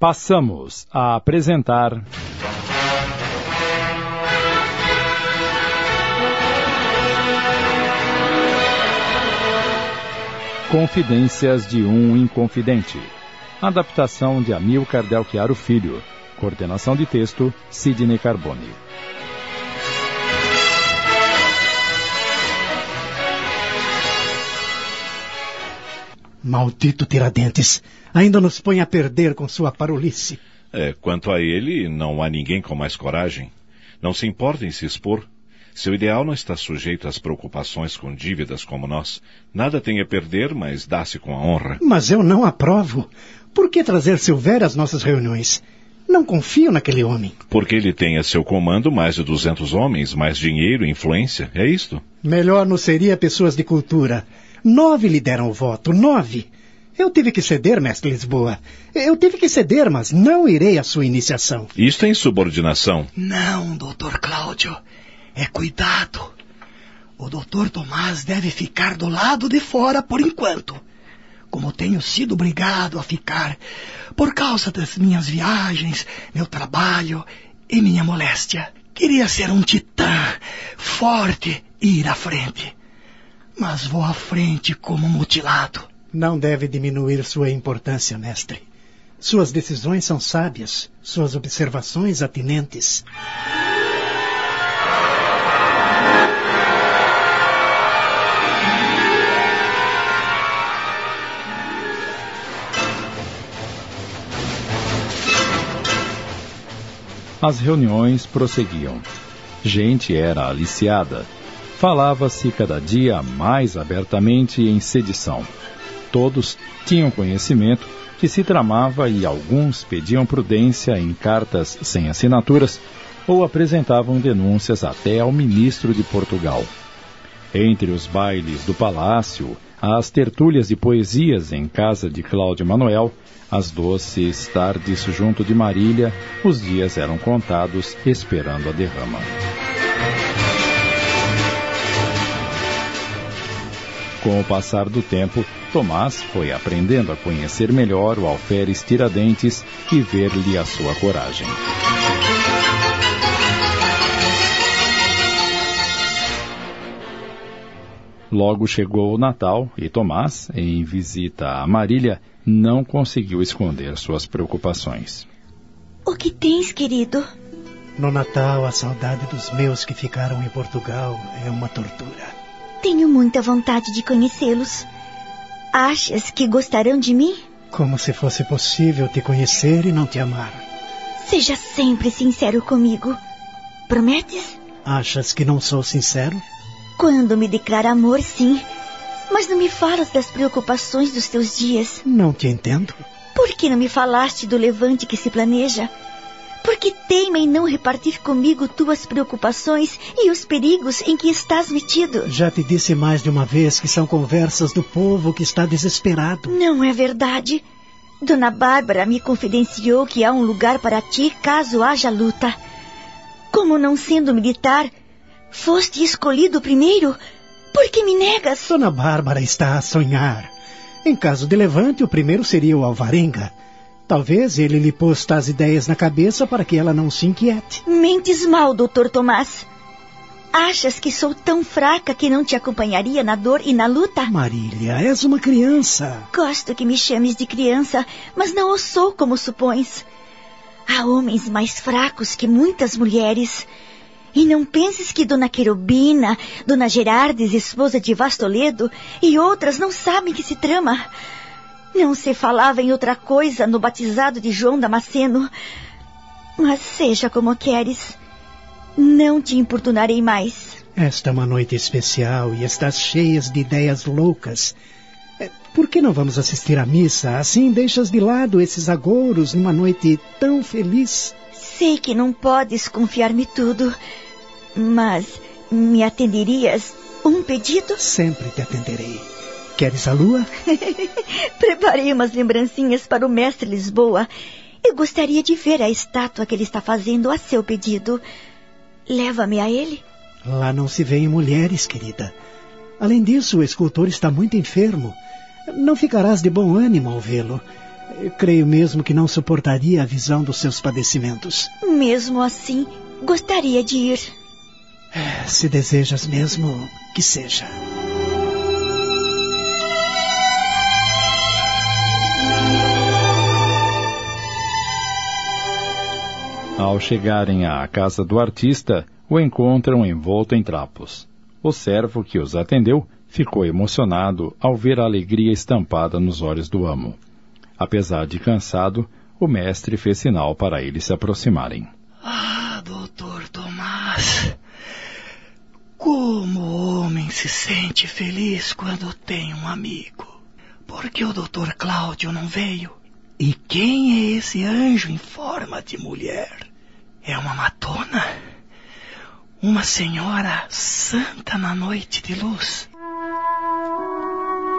Passamos a apresentar. Confidências de um Inconfidente. Adaptação de Amilcar Delchiaro Filho. Coordenação de texto, Sidney Carbone. Maldito Tiradentes! Ainda nos põe a perder com sua parolice. É, quanto a ele, não há ninguém com mais coragem. Não se importa em se expor. Seu ideal não está sujeito às preocupações com dívidas como nós. Nada tem a perder, mas dá-se com a honra. Mas eu não aprovo. Por que trazer Silvério às nossas reuniões? Não confio naquele homem. Porque ele tem a seu comando mais de duzentos homens, mais dinheiro e influência. É isto? Melhor não seria pessoas de cultura. Nove lhe deram o voto. Nove. Eu tive que ceder, mestre Lisboa. Eu tive que ceder, mas não irei à sua iniciação. Isto é insubordinação. Não, doutor Cláudio. É cuidado. O doutor Tomás deve ficar do lado de fora por enquanto. Como tenho sido obrigado a ficar por causa das minhas viagens, meu trabalho e minha moléstia. Queria ser um titã, forte e ir à frente. Mas vou à frente como mutilado. Não deve diminuir sua importância, mestre. Suas decisões são sábias, suas observações atinentes. As reuniões prosseguiam. Gente era aliciada. Falava-se cada dia mais abertamente em sedição. Todos tinham conhecimento que se tramava e alguns pediam prudência em cartas sem assinaturas ou apresentavam denúncias até ao ministro de Portugal. Entre os bailes do palácio, as tertúlias de poesias em casa de Cláudio Manuel, as doces tardes junto de Marília, os dias eram contados esperando a derrama. Com o passar do tempo, Tomás foi aprendendo a conhecer melhor o alferes Tiradentes e ver-lhe a sua coragem. Logo chegou o Natal e Tomás, em visita a Marília, não conseguiu esconder suas preocupações. O que tens, querido? No Natal, a saudade dos meus que ficaram em Portugal é uma tortura. Tenho muita vontade de conhecê-los. Achas que gostarão de mim? Como se fosse possível te conhecer e não te amar. Seja sempre sincero comigo. Prometes? Achas que não sou sincero? Quando me declara amor, sim. Mas não me falas das preocupações dos teus dias. Não te entendo. Por que não me falaste do levante que se planeja? Por que teima em não repartir comigo tuas preocupações e os perigos em que estás metido? Já te disse mais de uma vez que são conversas do povo que está desesperado. Não é verdade. Dona Bárbara me confidenciou que há um lugar para ti caso haja luta. Como não sendo militar, foste escolhido primeiro? Por que me negas? Dona Bárbara está a sonhar. Em caso de levante, o primeiro seria o Alvarenga. Talvez ele lhe pôs tais ideias na cabeça para que ela não se inquiete. Mentes mal, doutor Tomás. Achas que sou tão fraca que não te acompanharia na dor e na luta? Marília, és uma criança. Gosto que me chames de criança, mas não o sou como supões. Há homens mais fracos que muitas mulheres. E não penses que Dona Querubina, Dona Gerardes, esposa de Vastoledo, e outras não sabem que se trama. Não se falava em outra coisa no batizado de João Damasceno. Mas seja como queres, não te importunarei mais. Esta é uma noite especial e estás cheias de ideias loucas. É, por que não vamos assistir à missa? Assim deixas de lado esses agouros numa noite tão feliz. Sei que não podes confiar-me tudo, mas me atenderias um pedido? Sempre te atenderei. Queres a lua? Preparei umas lembrancinhas para o mestre Lisboa. Eu gostaria de ver a estátua que ele está fazendo a seu pedido. Leva-me a ele? Lá não se vêem mulheres, querida. Além disso, o escultor está muito enfermo. Não ficarás de bom ânimo ao vê-lo. Creio mesmo que não suportaria a visão dos seus padecimentos. Mesmo assim, gostaria de ir. Se desejas mesmo que seja. Ao chegarem à casa do artista, o encontram envolto em trapos. O servo que os atendeu ficou emocionado ao ver a alegria estampada nos olhos do amo. Apesar de cansado, o mestre fez sinal para eles se aproximarem. Ah, doutor Tomás, como o homem se sente feliz quando tem um amigo. Por que o doutor Cláudio não veio? E quem é esse anjo em forma de mulher? É uma matona? Uma senhora santa na noite de luz?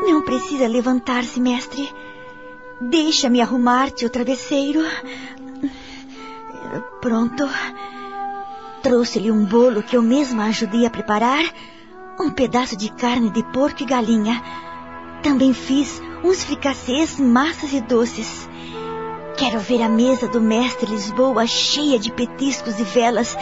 Não precisa levantar-se, mestre. Deixa-me arrumar-te o travesseiro. Pronto. Trouxe-lhe um bolo que eu mesma ajudei a preparar, um pedaço de carne de porco e galinha. Também fiz uns fricassês, massas e doces. Quero ver a mesa do mestre Lisboa cheia de petiscos e velas,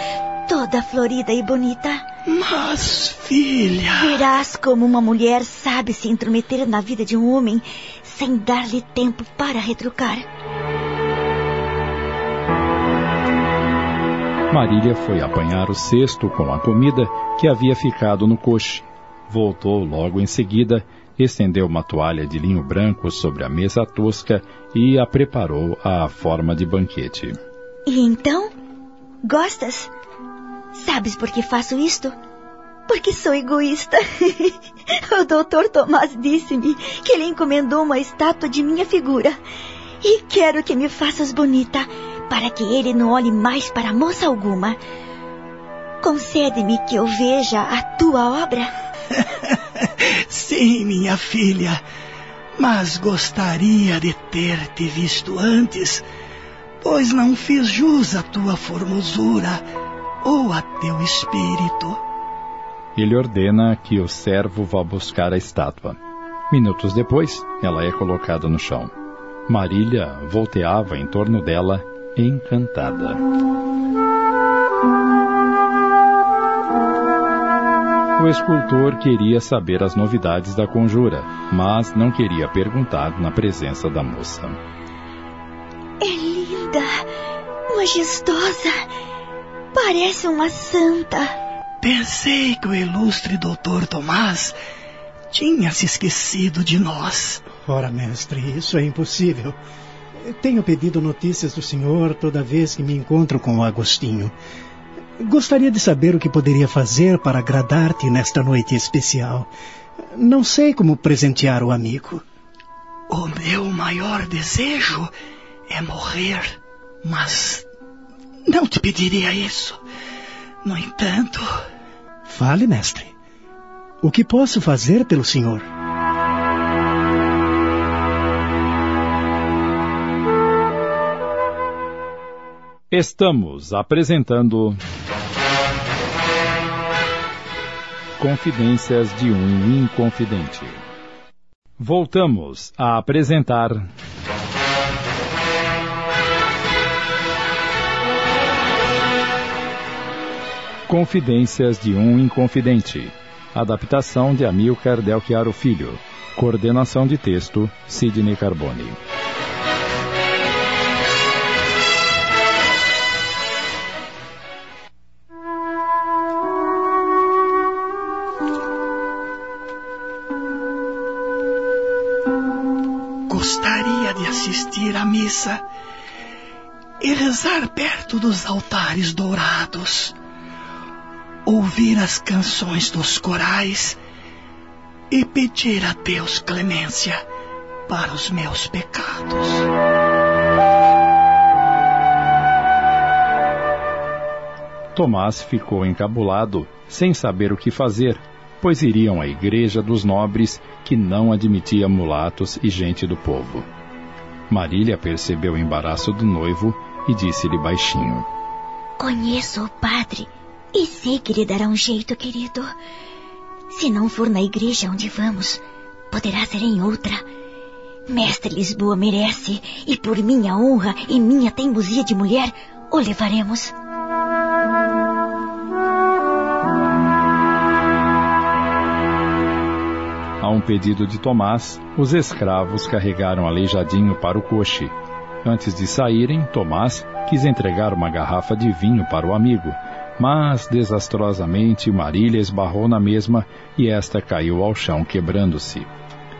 toda florida e bonita. Mas, filha. Verás como uma mulher sabe se intrometer na vida de um homem sem dar-lhe tempo para retrucar. Marília foi apanhar o cesto com a comida que havia ficado no coche. Voltou logo em seguida, estendeu uma toalha de linho branco sobre a mesa tosca e a preparou à forma de banquete. E então? Gostas? Sabes por que faço isto? Porque sou egoísta. o doutor Tomás disse-me que ele encomendou uma estátua de minha figura. E quero que me faças bonita, para que ele não olhe mais para moça alguma. Concede-me que eu veja a tua obra. Sim, minha filha. Mas gostaria de ter te visto antes, pois não fiz jus à tua formosura ou a teu espírito. Ele ordena que o servo vá buscar a estátua. Minutos depois, ela é colocada no chão. Marília volteava em torno dela, encantada. O escultor queria saber as novidades da conjura, mas não queria perguntar na presença da moça. É linda, majestosa, parece uma santa. Pensei que o ilustre doutor Tomás tinha se esquecido de nós. Ora, mestre, isso é impossível. Tenho pedido notícias do senhor toda vez que me encontro com o Agostinho. Gostaria de saber o que poderia fazer para agradar-te nesta noite especial. Não sei como presentear o amigo. O meu maior desejo é morrer, mas não te pediria isso. No entanto. Fale, mestre. O que posso fazer pelo senhor? Estamos apresentando. Confidências de um Inconfidente. Voltamos a apresentar. Confidências de um Inconfidente. Adaptação de Amilcar Del Chiaro Filho. Coordenação de texto, Sidney Carbone. Gostaria de assistir à missa e rezar perto dos altares dourados, ouvir as canções dos corais e pedir a Deus clemência para os meus pecados. Tomás ficou encabulado, sem saber o que fazer, pois iriam à igreja dos nobres, que não admitia mulatos e gente do povo. Marília percebeu o embaraço do noivo e disse-lhe baixinho: Conheço o padre e sei que lhe dará um jeito, querido. Se não for na igreja onde vamos, poderá ser em outra. Mestre Lisboa merece, e por minha honra e minha teimosia de mulher, o levaremos. Um pedido de Tomás, os escravos carregaram Aleijadinho para o coche. Antes de saírem, Tomás quis entregar uma garrafa de vinho para o amigo, mas desastrosamente Marília esbarrou na mesma e esta caiu ao chão quebrando-se.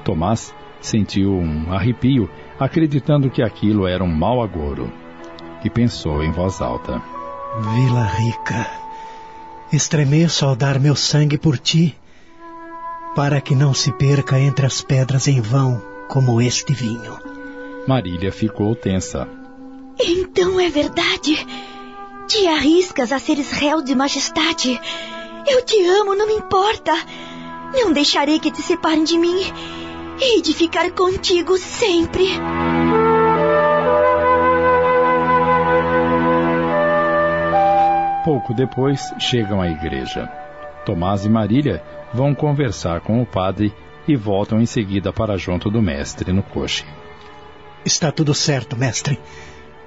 Tomás sentiu um arrepio, acreditando que aquilo era um mau agouro, e pensou em voz alta: Vila Rica, estremeço ao dar meu sangue por ti, para que não se perca entre as pedras em vão, como este vinho. Marília ficou tensa. Então é verdade. Te arriscas a seres réu de majestade. Eu te amo, não me importa. Não deixarei que te separem de mim. Hei de ficar contigo sempre. Pouco depois chegam à igreja. Tomás e Marília vão conversar com o padre e voltam em seguida para junto do mestre no coche. Está tudo certo, mestre.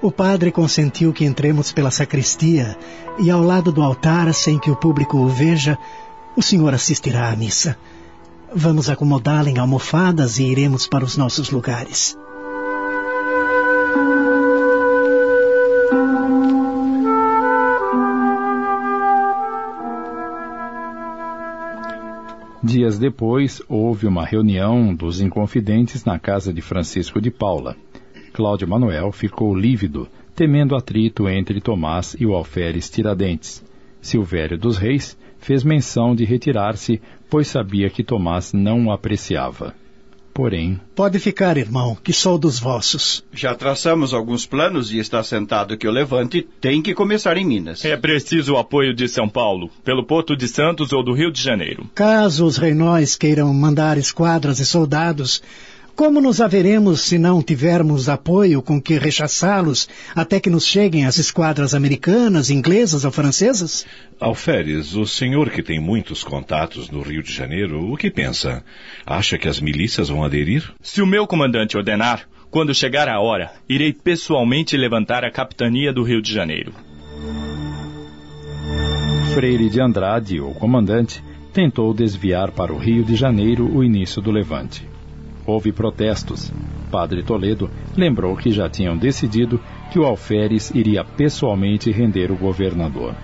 O padre consentiu que entremos pela sacristia e ao lado do altar, sem que o público o veja, o senhor assistirá à missa. Vamos acomodá-la em almofadas e iremos para os nossos lugares. Dias depois, houve uma reunião dos Inconfidentes na casa de Francisco de Paula. Cláudio Manuel ficou lívido, temendo atrito entre Tomás e o alferes Tiradentes. Silvério dos Reis fez menção de retirar-se, pois sabia que Tomás não o apreciava. Porém. Pode ficar, irmão, que sou dos vossos. Já traçamos alguns planos e está sentado que o levante tem que começar em Minas. É preciso o apoio de São Paulo, pelo Porto de Santos ou do Rio de Janeiro. Caso os reinóis queiram mandar esquadras e soldados, como nos haveremos se não tivermos apoio com que rechaçá-los até que nos cheguem as esquadras americanas, inglesas ou francesas? Alferes, o senhor que tem muitos contatos no Rio de Janeiro, o que pensa? Acha que as milícias vão aderir? Se o meu comandante ordenar, quando chegar a hora, irei pessoalmente levantar a capitania do Rio de Janeiro. Freire de Andrade, o comandante, tentou desviar para o Rio de Janeiro o início do levante. Houve protestos. Padre Toledo lembrou que já tinham decidido que o alferes iria pessoalmente render o governador.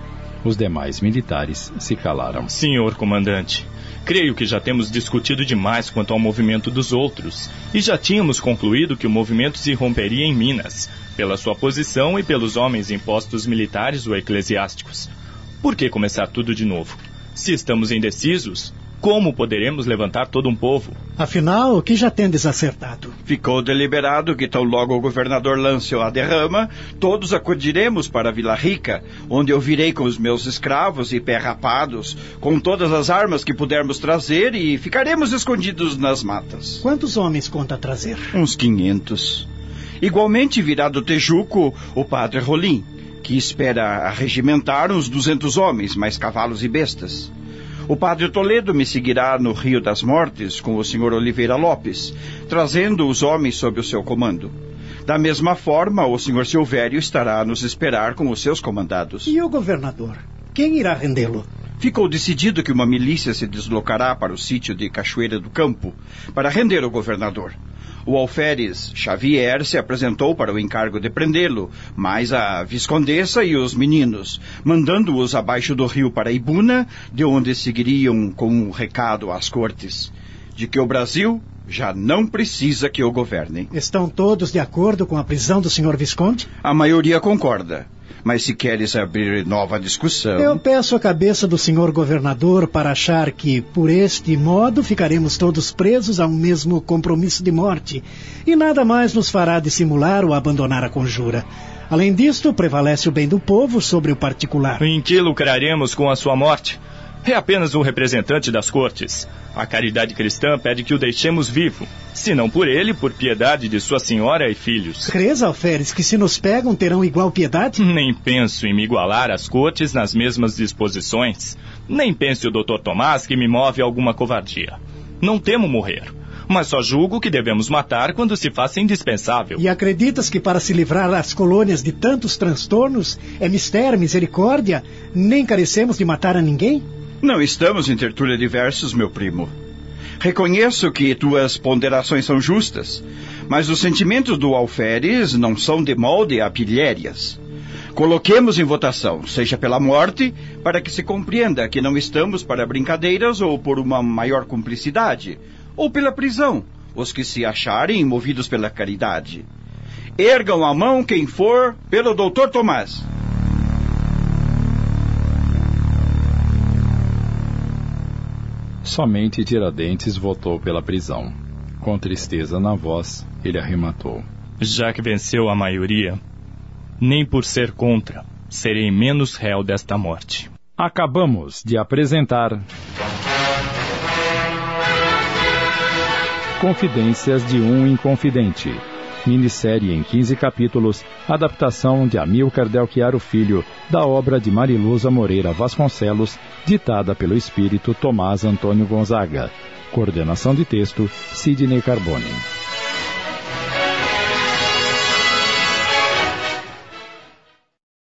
Os demais militares se calaram. Senhor comandante, creio que já temos discutido demais quanto ao movimento dos outros, e já tínhamos concluído que o movimento se romperia em Minas, pela sua posição e pelos homens em postos militares ou eclesiásticos. Por que começar tudo de novo? Se estamos indecisos, como poderemos levantar todo um povo? Afinal, o que já tendes acertado? Ficou deliberado que tão logo o governador lance a derrama, todos acudiremos para Vila Rica, onde eu virei com os meus escravos e pé rapados, com todas as armas que pudermos trazer e ficaremos escondidos nas matas. Quantos homens conta trazer? Uns quinhentos. Igualmente virá do Tejuco o padre Rolim, que espera arregimentar uns duzentos homens, mais cavalos e bestas. O padre Toledo me seguirá no Rio das Mortes com o senhor Oliveira Lopes, trazendo os homens sob o seu comando. Da mesma forma, o senhor Silvério estará a nos esperar com os seus comandados. E o governador? Quem irá rendê-lo? Ficou decidido que uma milícia se deslocará para o sítio de Cachoeira do Campo para render o governador. O alferes Xavier se apresentou para o encargo de prendê-lo, mas a viscondessa e os meninos, mandando-os abaixo do rio para Ibuna, de onde seguiriam com um recado às cortes, de que o Brasil já não precisa que o governem. Estão todos de acordo com a prisão do senhor Visconde? A maioria concorda. Mas se queres abrir nova discussão. Eu peço a cabeça do senhor governador para achar que, por este modo, ficaremos todos presos a um mesmo compromisso de morte. E nada mais nos fará dissimular ou abandonar a conjura. Além disto, prevalece o bem do povo sobre o particular. Em que lucraremos com a sua morte? É apenas um representante das cortes. A caridade cristã pede que o deixemos vivo, se não por ele, por piedade de sua senhora e filhos. Crês, Alferes, que se nos pegam terão igual piedade? Nem penso em me igualar às cortes nas mesmas disposições. Nem pense o doutor Tomás que me move alguma covardia. Não temo morrer. mas só julgo que devemos matar quando se faça indispensável. E acreditas que para se livrar as colônias de tantos transtornos é mistério, misericórdia, nem carecemos de matar a ninguém? Não estamos em tertúlia de versos, meu primo. Reconheço que tuas ponderações são justas, mas os sentimentos do alferes não são de molde a pilhérias. Coloquemos em votação, seja pela morte, para que se compreenda que não estamos para brincadeiras ou por uma maior cumplicidade, ou pela prisão, os que se acharem movidos pela caridade. Ergam a mão quem for pelo doutor Tomás. Somente Tiradentes votou pela prisão. Com tristeza na voz, ele arrematou. Já que venceu a maioria, nem por ser contra, serei menos réu desta morte. Acabamos de apresentar. Confidências de um Inconfidente. Minissérie em 15 capítulos, adaptação de Amilcar Delchiaro Filho, da obra de Mariluza Moreira Vasconcelos, ditada pelo espírito Tomás Antônio Gonzaga. Coordenação de texto, Sidney Carbone.